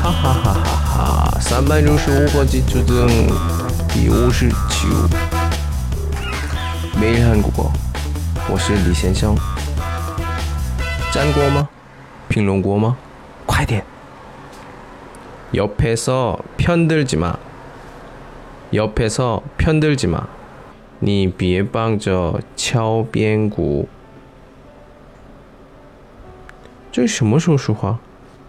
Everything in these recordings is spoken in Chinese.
哈哈哈哈哈！三百六十五个基础中第五十七。每日韩国，我是李先生。站过吗？评论过吗？快点！옆에서편들지 마。 옆에서편들지 마。 你别帮着敲边鼓。这什么时候说话？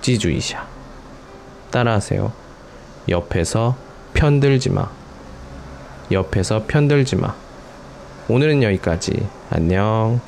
묵지주의샤. 따라하세요. 옆에서 편들지 마. 옆에서 편들지 마. 오늘은 여기까지. 안녕.